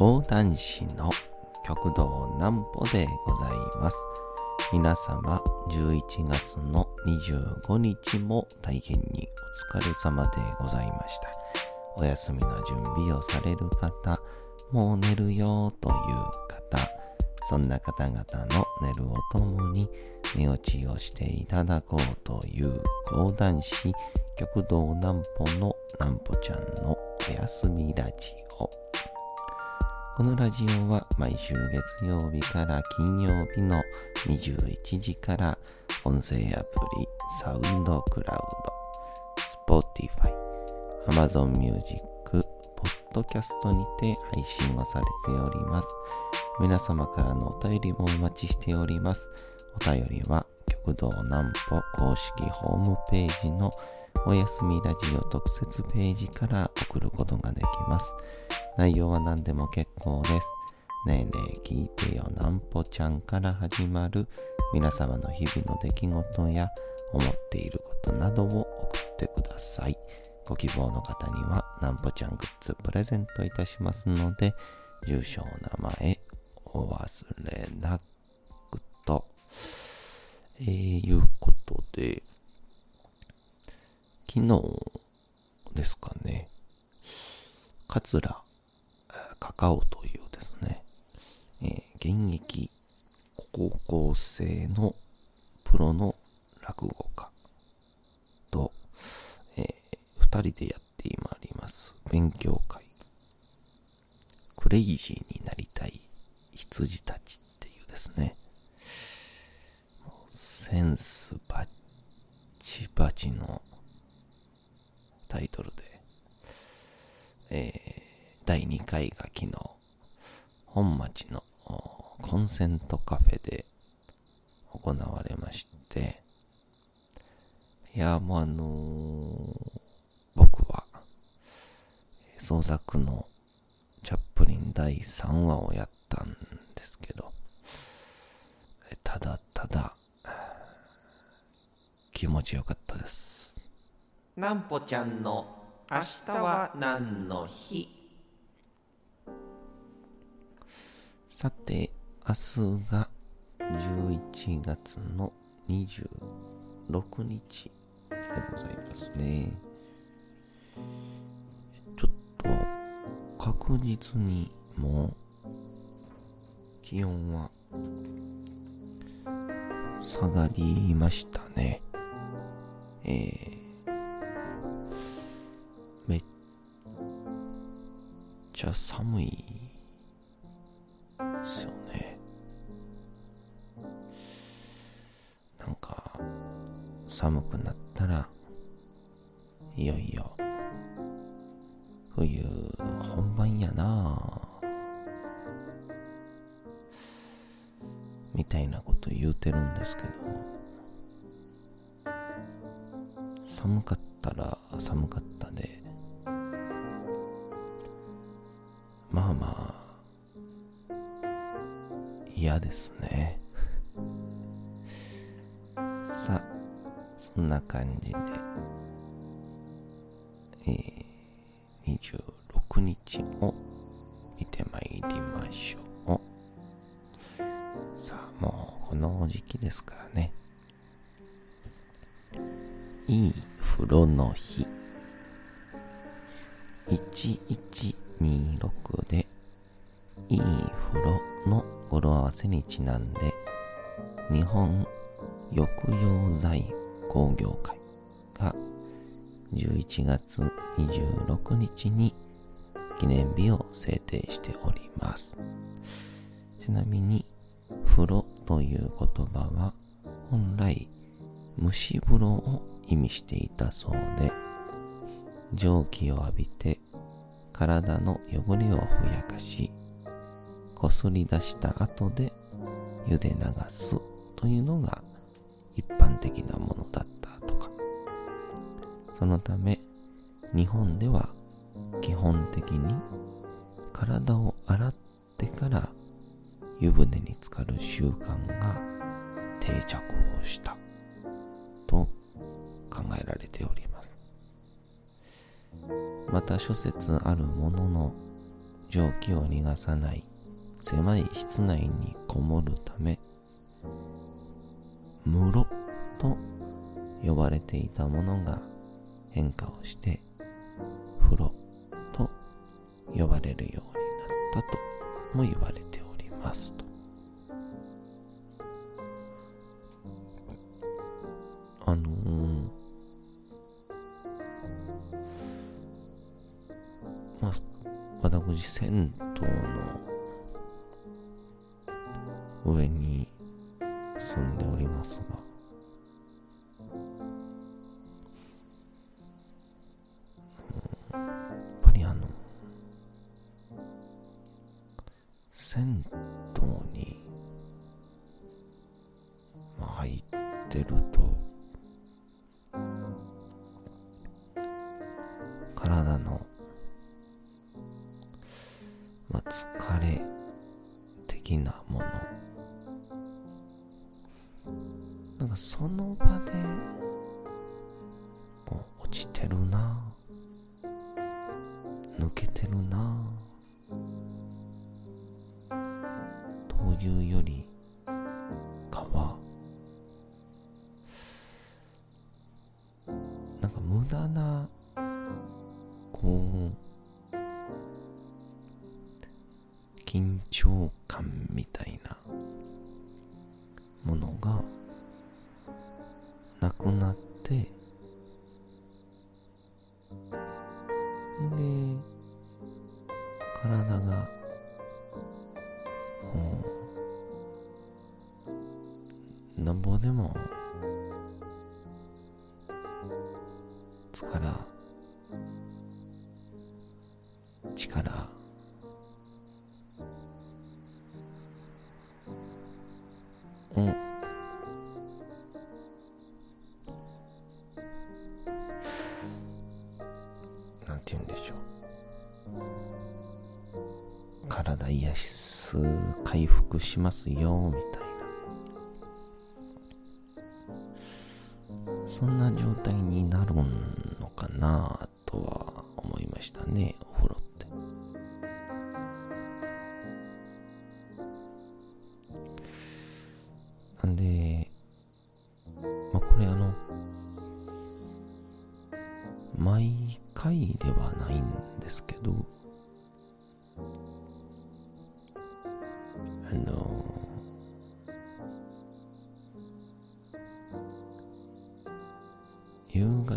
講談師の極道南歩でございます。皆様、11月の25日も大変にお疲れ様でございました。お休みの準備をされる方、もう寝るよという方、そんな方々の寝るをともに寝落ちをしていただこうという講談師極道南歩の南歩ちゃんのお休みラジオ。このラジオは毎週月曜日から金曜日の21時から音声アプリサウンドクラウド、Spotify、Amazon Music、Podcast にて配信をされております。皆様からのお便りもお待ちしております。お便りは極道南歩公式ホームページのおやすみラジオ特設ページから送ることができます。内容は何でも結構です。ねえねえ聞いてよなんぽちゃんから始まる皆様の日々の出来事や思っていることなどを送ってください。ご希望の方にはなんぽちゃんグッズプレゼントいたしますので、住所、名前、お忘れなくと、えー、いうことで、昨日ですかね、桂カカオというですね、えー、現役高校生のプロの落語家と、えー、二人でやってまいります。勉強会。クレイジーになりたい羊たちっていうですね。センスバッチバチのタイトルで、えー、第2回が昨日、本町のコンセントカフェで行われまして、いや、もうあのー、僕は、創作のチャップリン第3話をやったんですけど、ただただ、気持ちよかったです。なんぽちゃんの明日は何の日？さて明日が11月の26日でございますね。ちょっと確実にもう気温は下がりましたね。えーちゃ寒いですよね。なんか寒くなったらいよいよ冬本番やなみたいなこと言うてるんですけど。寒かったら寒かったで。嫌ですね。さあ、そんな感じで、えー、26日を見てまいりましょう。さあ、もうこの時期ですからね。いい風呂の日。1126で、いい語呂合わせにちなんで、日本浴用剤工業会が11月26日に記念日を制定しております。ちなみに、風呂という言葉は本来蒸し風呂を意味していたそうで、蒸気を浴びて体の汚れをふやかし、こすり出した後で茹で流すというのが一般的なものだったとか。そのため、日本では基本的に体を洗ってから湯船に浸かる習慣が定着をしたと考えられております。また諸説あるものの蒸気を逃がさない狭い室内にこもるため室と呼ばれていたものが変化をして風呂と呼ばれるようになったとも言われておりますと。あのー、まあ私銭湯の上に住んでおりますが。いうよりかはなんか無駄なこう緊張感みたいなものがなくなす回復しますよみたいな。そんな状態になるのかな。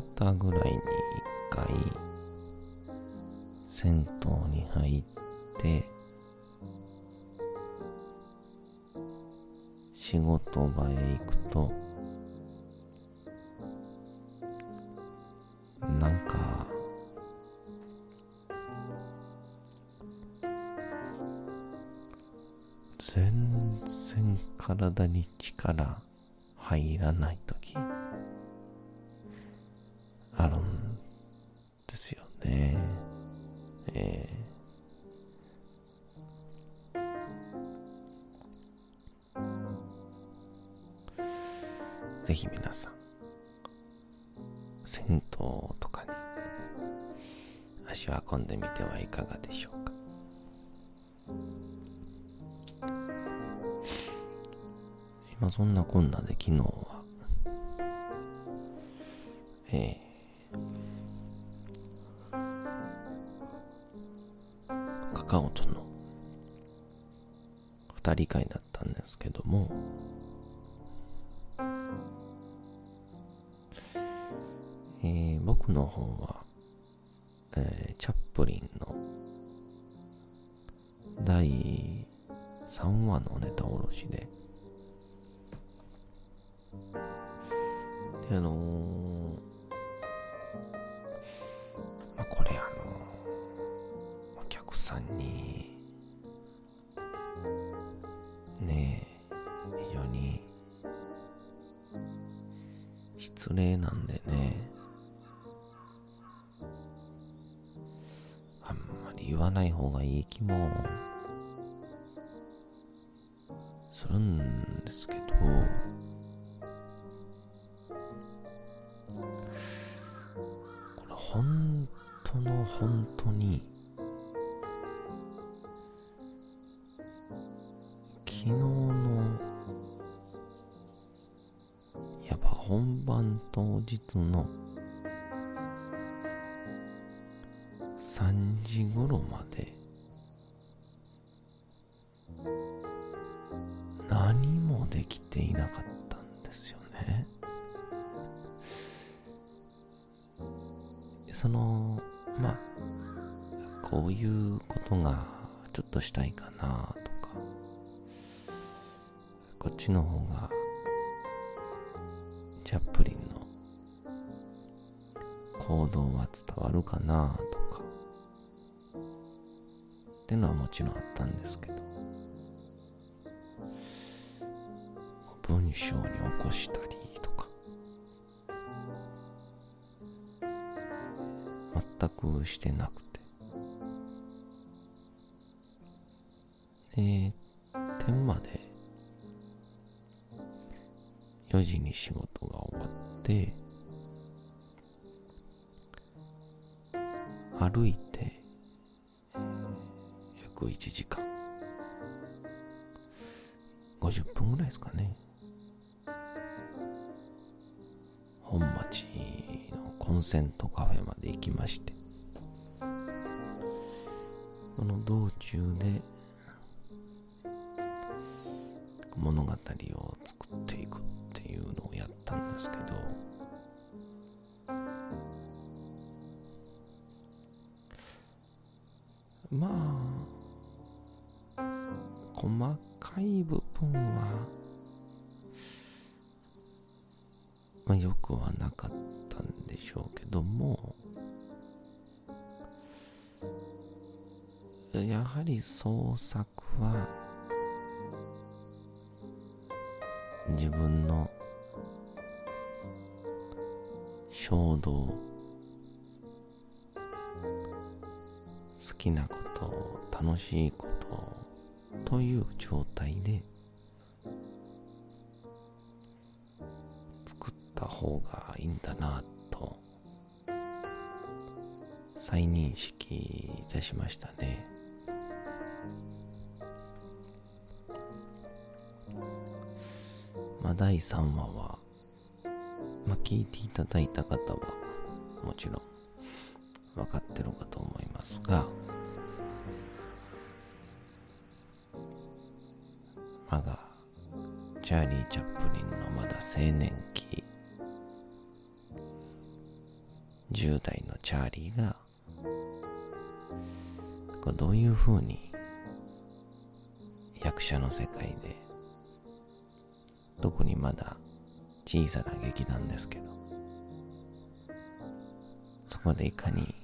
方ぐらいに一回銭湯に入って仕事場へ行くとなんか全然体に力入らない時足を運んでみてはいかがでしょうか。今そんなこんなで昨日は、えーカオとの二人会だったんですけども、えー、僕の方は、失礼なんでね。あんまり言わない方がいい気も。するんですけど。日の3時頃まで何もできていなかったんですよね。その、まあ、こういうことがちょっとしたいかなとか、こっちの方が、チャップ伝わるかなとか、ってのはもちろんあったんですけど、文章に起こしたりとか、全くしてなくて。歩いて、約1時間。50分ぐらいですかね。本町のコンセントカフェまで行きまして、その道中で物語を作っていくっていうのをやったんですけど、やはり創作は自分の衝動好きなこと楽しいことという状態で作った方がいいんだなと再認識いたしましたね。第3話はまあ聞いていただいた方はもちろん分かってるかと思いますが我がチャーリー・チャップリンのまだ青年期10代のチャーリーがこうどういうに役者の世界で特にまだ小さな劇団ですけど。そこでいかに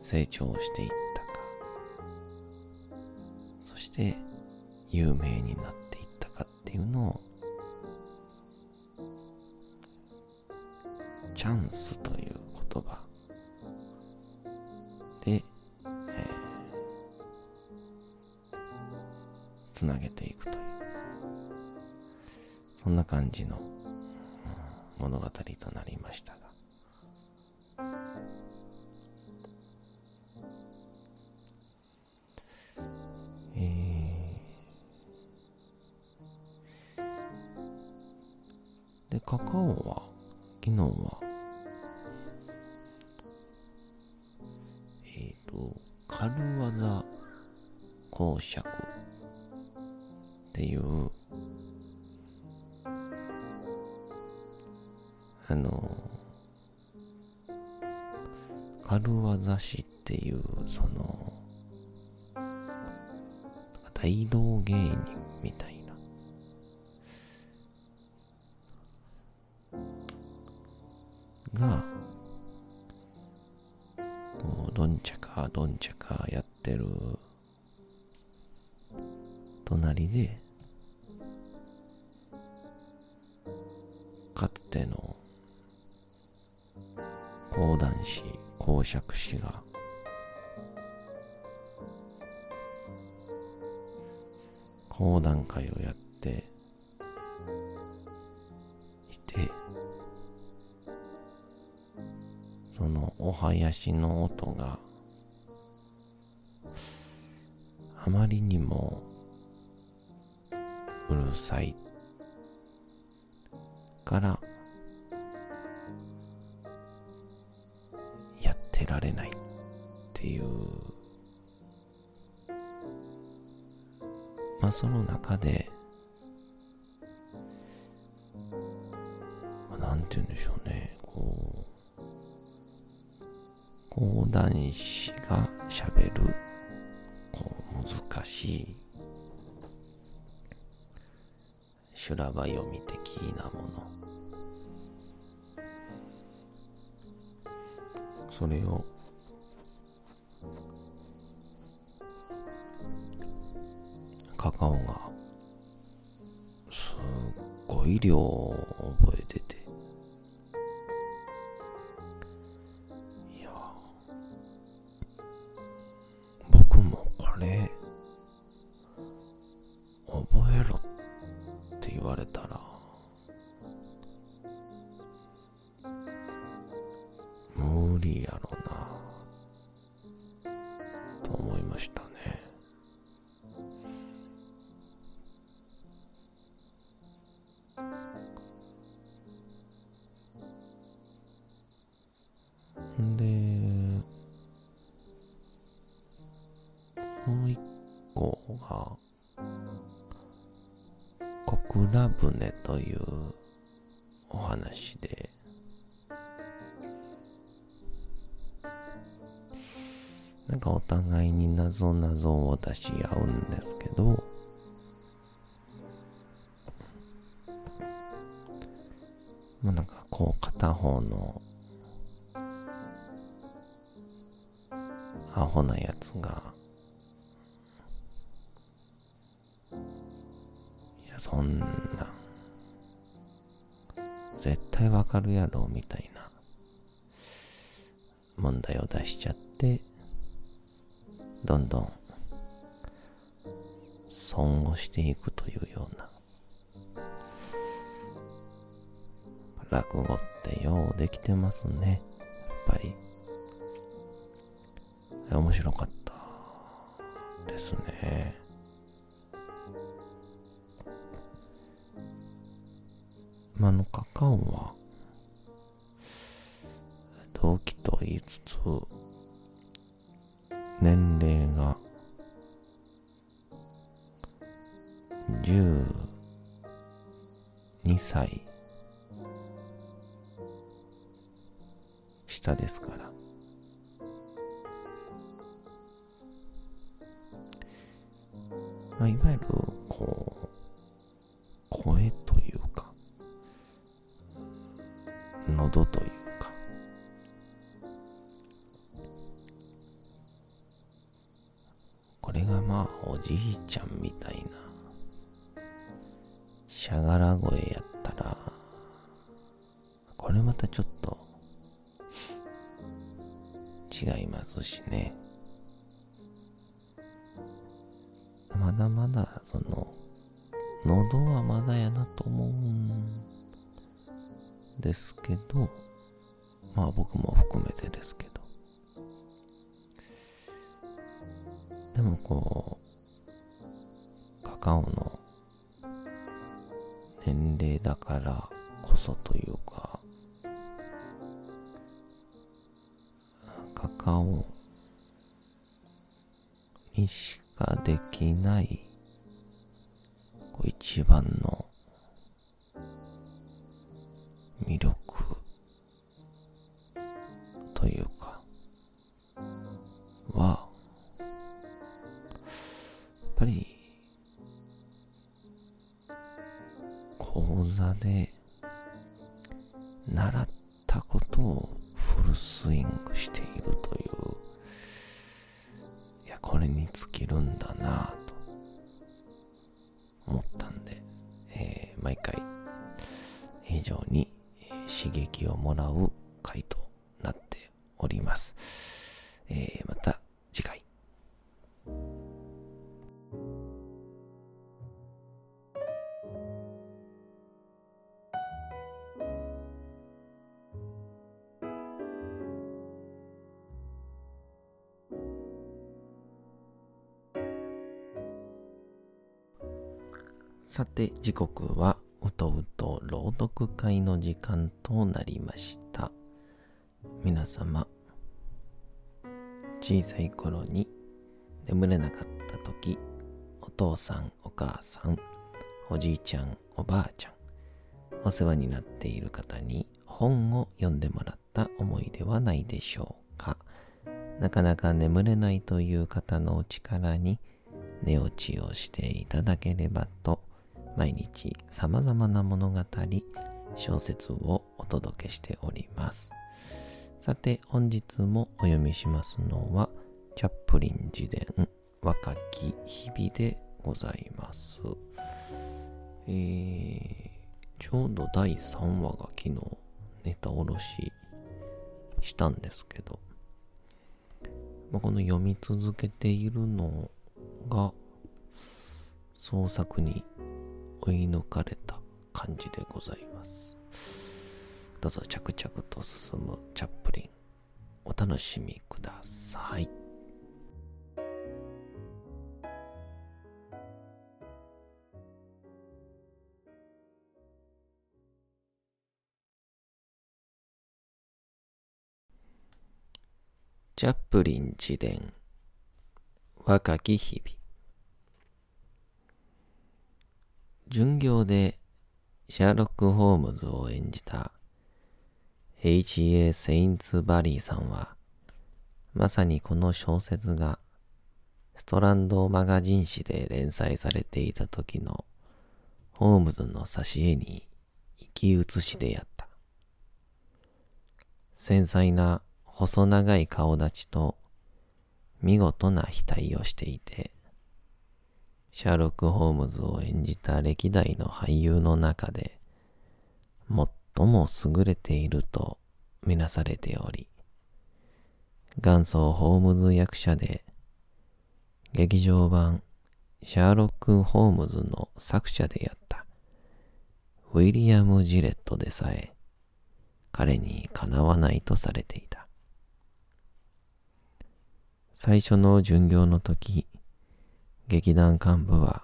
成長していったか。そして有名になっていったかっていうのをチャンスという言葉つなげていくというそんな感じの、うん、物語となりましたが。え、でカカオは昨日はえっ、ー、と軽技公爵軽技師っていうその大道芸人みたいな。がこうどんちゃかどんちゃかやってる隣でかつての講談師公爵士が。講談会をやっていてそのお囃子の音があまりにもうるさいてられないっていう。まあその中でなんて言うんでしょうね。こう講談師がしゃべるこう難しい修羅場読み的なもの。それを。カカオが。すっごい量を覚えてて。いや。僕もこれもう一個が小倉船というお話で。なんかお互いに謎謎を出し合うんですけどもうなんかこう片方のアホなやつがそんな。絶対わかるやろみたいな。問題を出しちゃってどんどん損をしていくというような。落語ってようできてますねやっぱり。面白かった。まあのカカオは同期と言いつつ年齢が12歳下ですから。まあ、いわゆるこう違いますしね。まだまだその喉はまだやなと思うんですけどまあ僕も含めてですけど。でもこうカカオの年齢だからこそというかにしかできない。一番の。魅力。というか。は。やっぱり。講座で。習ったことをフルスイングしているこれに尽きるんだな。さて、時刻はうとうと朗読会の時間となりました。皆様、小さい頃に眠れなかった時、お父さん、お母さん、おじいちゃん、おばあちゃん、お世話になっている方に本を読んでもらった思いではないでしょうか。なかなか眠れないという方のお力に寝落ちをしていただければと毎日様々な物語、小説をお届けしております。さて、本日もお読みしますのは、チャップリン自伝若き日々でございます。えー、ちょうど第3話が昨日ネタおろししたんですけど、まあ、この読み続けているのが創作に追い抜かれた感じでございます。どうぞ着々と進むチャップリン、お楽しみください。チャップリン自伝若き日々巡業でシャーロック・ホームズを演じた H.A. セインツ・バリーさんは、まさにこの小説がストランドマガジン誌で連載されていた時のホームズの挿絵に生き写しでやった。繊細な細長い顔立ちと見事な額をしていて、シャーロック・ホームズを演じた歴代の俳優の中で、最も優れているとみなされており、元祖ホームズ役者で、劇場版シャーロック・ホームズの作者であったウィリアム・ジレットでさえ彼にかなわないとされていた。最初の巡業の時、劇団幹部は、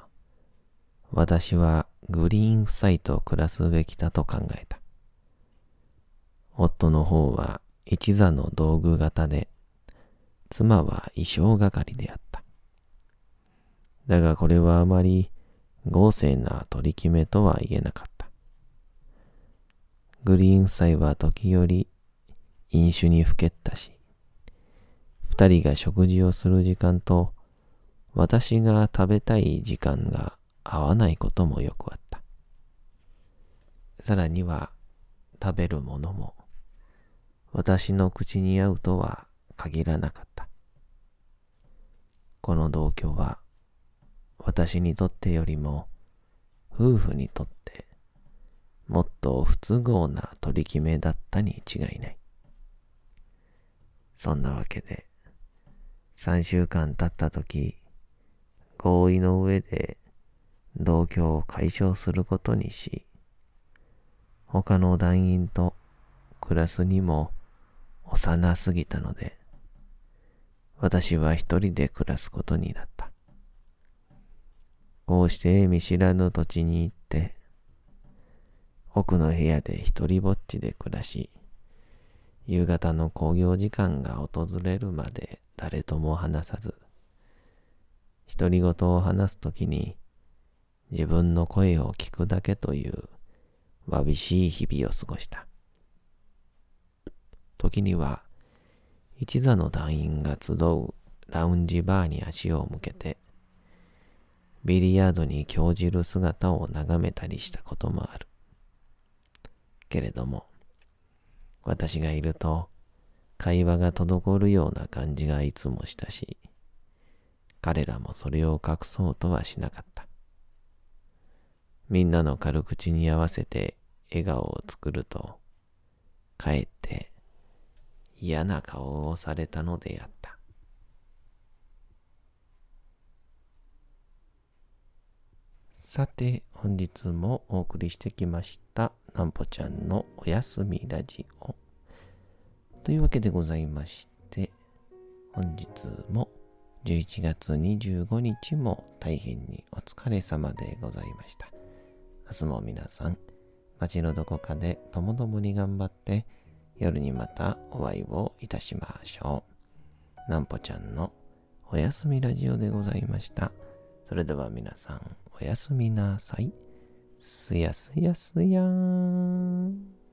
私はグリーン夫妻と暮らすべきだと考えた。夫の方は一座の道具型で、妻は衣装係であった。だがこれはあまり豪勢な取り決めとは言えなかった。グリーン夫妻は時折飲酒にふけったし、二人が食事をする時間と私が食べたい時間が合わないこともよくあった。さらには食べるものも私の口に合うとは限らなかった。この同居は私にとってよりも夫婦にとってもっと不都合な取り決めだったに違いない。そんなわけで3週間経った時合意の上で同居を解消することにし、他の団員と暮らすにも幼すぎたので、私は一人で暮らすことになった。こうして見知らぬ土地に行って、奥の部屋で一人ぼっちで暮らし、夕方の興行時間が訪れるまで誰とも話さず、独り言を話すときに自分の声を聞くだけというわびしい日々を過ごした。時には一座の団員が集うラウンジバーに足を向けてビリヤードに興じる姿を眺めたりしたこともある。けれども私がいると会話が滞るような感じがいつもしたし、彼らもそれを隠そうとはしなかった。みんなの軽口に合わせて笑顔を作ると、かえって嫌な顔をされたのであった。さて、本日もお送りしてきました、なんぽちゃんのおやすみラジオ。というわけでございまして、本日も11月25日も大変にお疲れ様でございました。明日も皆さん、街のどこかでともどもに頑張って、夜にまたお会いをいたしましょう。なんぽちゃんのおやすみラジオでございました。それでは皆さん、おやすみなさい。すやすやすやーん。